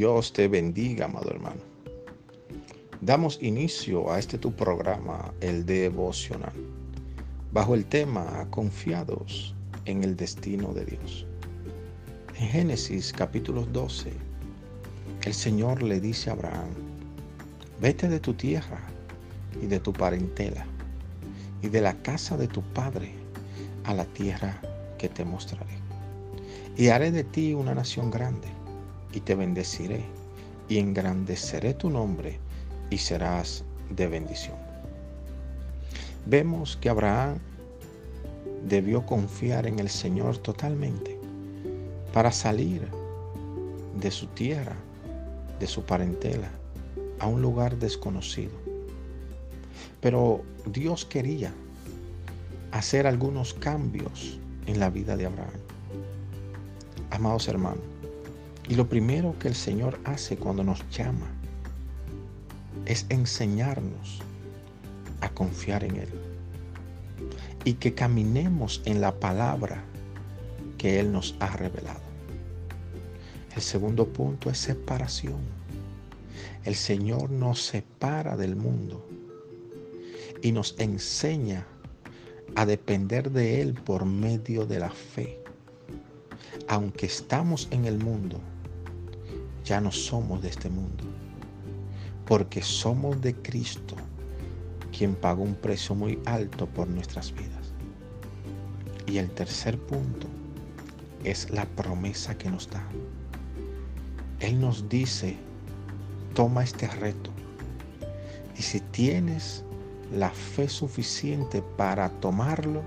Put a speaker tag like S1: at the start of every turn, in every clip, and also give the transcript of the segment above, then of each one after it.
S1: Dios te bendiga, amado hermano. Damos inicio a este tu programa, el devocional, bajo el tema Confiados en el destino de Dios. En Génesis capítulo 12, el Señor le dice a Abraham, vete de tu tierra y de tu parentela y de la casa de tu padre a la tierra que te mostraré. Y haré de ti una nación grande y te bendeciré y engrandeceré tu nombre y serás de bendición. Vemos que Abraham debió confiar en el Señor totalmente para salir de su tierra, de su parentela, a un lugar desconocido. Pero Dios quería hacer algunos cambios en la vida de Abraham. Amados hermanos, y lo primero que el Señor hace cuando nos llama es enseñarnos a confiar en Él. Y que caminemos en la palabra que Él nos ha revelado. El segundo punto es separación. El Señor nos separa del mundo y nos enseña a depender de Él por medio de la fe. Aunque estamos en el mundo, ya no somos de este mundo, porque somos de Cristo, quien pagó un precio muy alto por nuestras vidas. Y el tercer punto es la promesa que nos da. Él nos dice, toma este reto. Y si tienes la fe suficiente para tomarlo,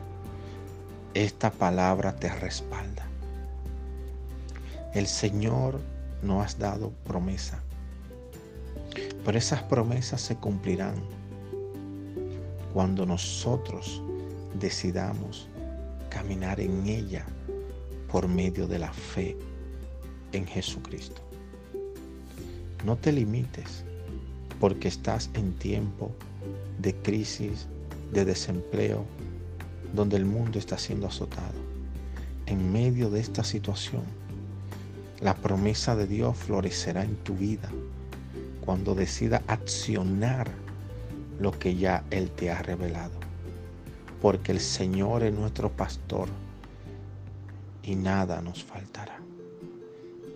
S1: esta palabra te respalda. El Señor no has dado promesa. Pero esas promesas se cumplirán cuando nosotros decidamos caminar en ella por medio de la fe en Jesucristo. No te limites porque estás en tiempo de crisis, de desempleo, donde el mundo está siendo azotado. En medio de esta situación, la promesa de Dios florecerá en tu vida cuando decida accionar lo que ya Él te ha revelado. Porque el Señor es nuestro pastor y nada nos faltará.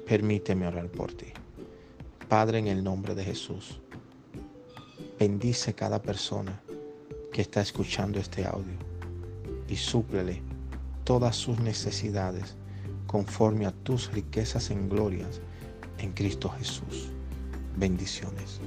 S1: Permíteme orar por ti. Padre, en el nombre de Jesús, bendice cada persona que está escuchando este audio y súplele todas sus necesidades conforme a tus riquezas en glorias en Cristo Jesús. Bendiciones.